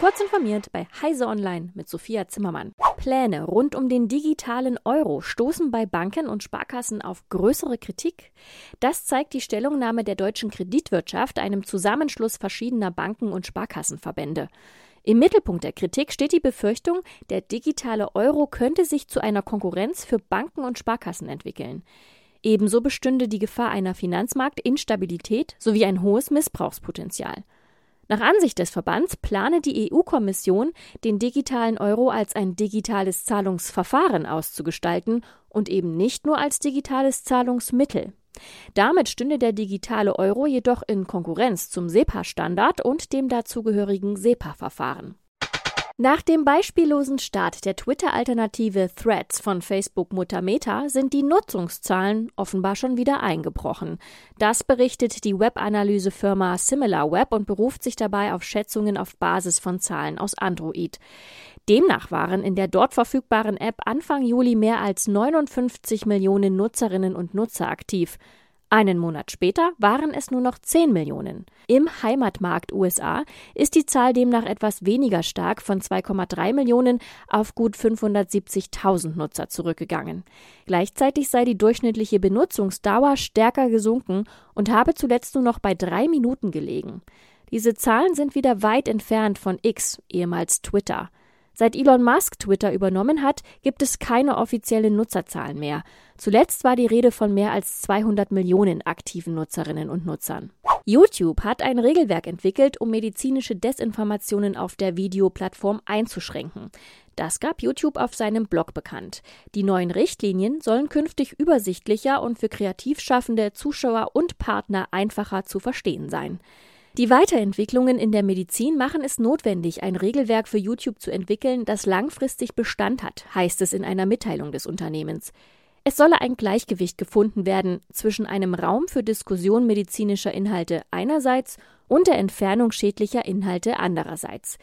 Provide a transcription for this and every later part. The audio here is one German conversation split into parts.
Kurz informiert bei Heise Online mit Sophia Zimmermann. Pläne rund um den digitalen Euro stoßen bei Banken und Sparkassen auf größere Kritik. Das zeigt die Stellungnahme der deutschen Kreditwirtschaft, einem Zusammenschluss verschiedener Banken und Sparkassenverbände. Im Mittelpunkt der Kritik steht die Befürchtung, der digitale Euro könnte sich zu einer Konkurrenz für Banken und Sparkassen entwickeln. Ebenso bestünde die Gefahr einer Finanzmarktinstabilität sowie ein hohes Missbrauchspotenzial. Nach Ansicht des Verbands plane die EU-Kommission, den digitalen Euro als ein digitales Zahlungsverfahren auszugestalten und eben nicht nur als digitales Zahlungsmittel. Damit stünde der digitale Euro jedoch in Konkurrenz zum SEPA-Standard und dem dazugehörigen SEPA-Verfahren. Nach dem beispiellosen Start der Twitter-Alternative Threads von Facebook-Mutter Meta sind die Nutzungszahlen offenbar schon wieder eingebrochen. Das berichtet die Web-Analysefirma SimilarWeb und beruft sich dabei auf Schätzungen auf Basis von Zahlen aus Android. Demnach waren in der dort verfügbaren App Anfang Juli mehr als 59 Millionen Nutzerinnen und Nutzer aktiv. Einen Monat später waren es nur noch 10 Millionen. Im Heimatmarkt USA ist die Zahl demnach etwas weniger stark von 2,3 Millionen auf gut 570.000 Nutzer zurückgegangen. Gleichzeitig sei die durchschnittliche Benutzungsdauer stärker gesunken und habe zuletzt nur noch bei drei Minuten gelegen. Diese Zahlen sind wieder weit entfernt von X, ehemals Twitter. Seit Elon Musk Twitter übernommen hat, gibt es keine offiziellen Nutzerzahlen mehr. Zuletzt war die Rede von mehr als 200 Millionen aktiven Nutzerinnen und Nutzern. YouTube hat ein Regelwerk entwickelt, um medizinische Desinformationen auf der Videoplattform einzuschränken. Das gab YouTube auf seinem Blog bekannt. Die neuen Richtlinien sollen künftig übersichtlicher und für kreativ schaffende Zuschauer und Partner einfacher zu verstehen sein. Die Weiterentwicklungen in der Medizin machen es notwendig, ein Regelwerk für YouTube zu entwickeln, das langfristig Bestand hat, heißt es in einer Mitteilung des Unternehmens. Es solle ein Gleichgewicht gefunden werden zwischen einem Raum für Diskussion medizinischer Inhalte einerseits und der Entfernung schädlicher Inhalte andererseits.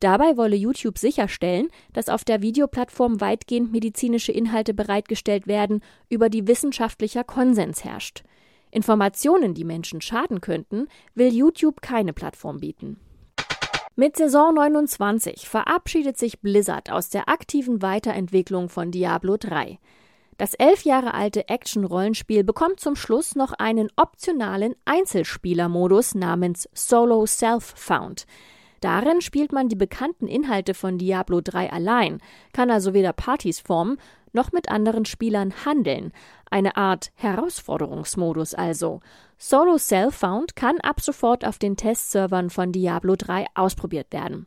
Dabei wolle YouTube sicherstellen, dass auf der Videoplattform weitgehend medizinische Inhalte bereitgestellt werden, über die wissenschaftlicher Konsens herrscht. Informationen, die Menschen schaden könnten, will YouTube keine Plattform bieten. Mit Saison 29 verabschiedet sich Blizzard aus der aktiven Weiterentwicklung von Diablo 3. Das elf Jahre alte Action-Rollenspiel bekommt zum Schluss noch einen optionalen Einzelspielermodus namens Solo Self-Found. Darin spielt man die bekannten Inhalte von Diablo 3 allein, kann also weder Partys formen noch mit anderen Spielern handeln. Eine Art Herausforderungsmodus also. Solo Self-Found kann ab sofort auf den Testservern von Diablo 3 ausprobiert werden.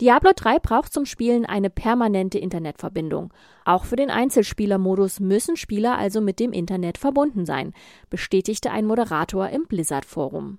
Diablo 3 braucht zum Spielen eine permanente Internetverbindung. Auch für den Einzelspielermodus müssen Spieler also mit dem Internet verbunden sein, bestätigte ein Moderator im Blizzard Forum.